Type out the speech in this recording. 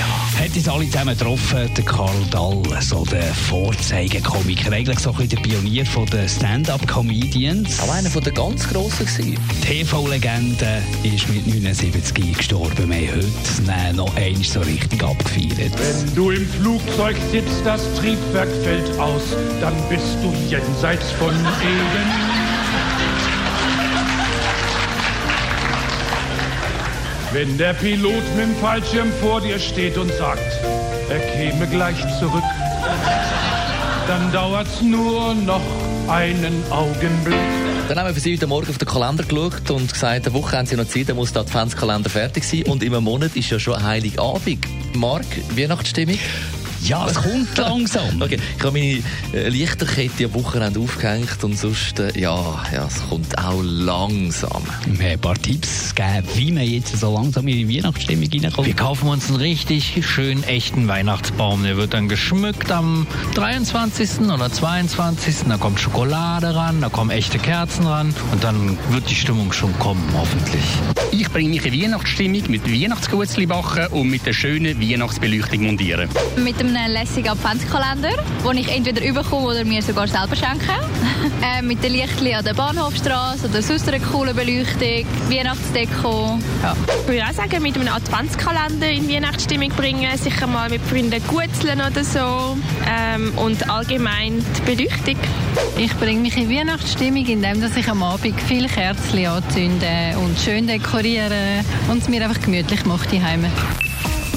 Hat uns alle zusammen getroffen, der Karl Dall, so der Vorzeigekomiker, eigentlich so ein bisschen der Pionier von den Stand-Up-Comedians. Auch einer von der ganz Grossen gewesen. TV-Legende ist mit 79 gestorben. Wir haben heute noch einmal so richtig abgefeiert. Wenn du im Flugzeug sitzt, das Triebwerk fällt aus, dann bist du jenseits von Eden. Wenn der Pilot mit dem Fallschirm vor dir steht und sagt, er käme gleich zurück, dann dauert's nur noch einen Augenblick. Dann haben wir für Sie heute Morgen auf den Kalender geschaut und gesagt, eine Woche haben Sie noch Zeit, dann muss der Adventskalender fertig sein. Und einem Monat ist ja schon Heiligabend. Marc, Weihnachtsstimmung? Ja, es kommt langsam. Okay, ich habe meine äh, Lichterkette am Wochenende aufgehängt und sonst, äh, ja, ja, es kommt auch langsam. Wir haben ein paar Tipps gegeben, wie man jetzt so langsam in die Weihnachtsstimmung reinkommt. Wir kaufen uns einen richtig schönen, echten Weihnachtsbaum. Der wird dann geschmückt am 23. oder 22. Da kommt Schokolade ran, da kommen echte Kerzen ran und dann wird die Stimmung schon kommen, hoffentlich. Ich bringe mich in Weihnachtsstimmung mit Weihnachtsgutzli backen und mit der schönen Weihnachtsbeleuchtung montieren. Mit einem lässigen Adventskalender, den ich entweder überkomme oder mir sogar selber schenke. äh, mit den Lichtchen an der Bahnhofstraße oder sonst einer coolen Beleuchtung, Weihnachtsdeko. Ja. Ich würde auch sagen, mit einem Adventskalender in Weihnachtsstimmung bringen, sicher mal mit Freunden gutzeln oder so ähm, und allgemein die Beleuchtung. Ich bringe mich in Weihnachtsstimmung, indem dass ich am Abend viele Kerzen anzünde und schön dekoriere und es mir einfach gemütlich mache daheim.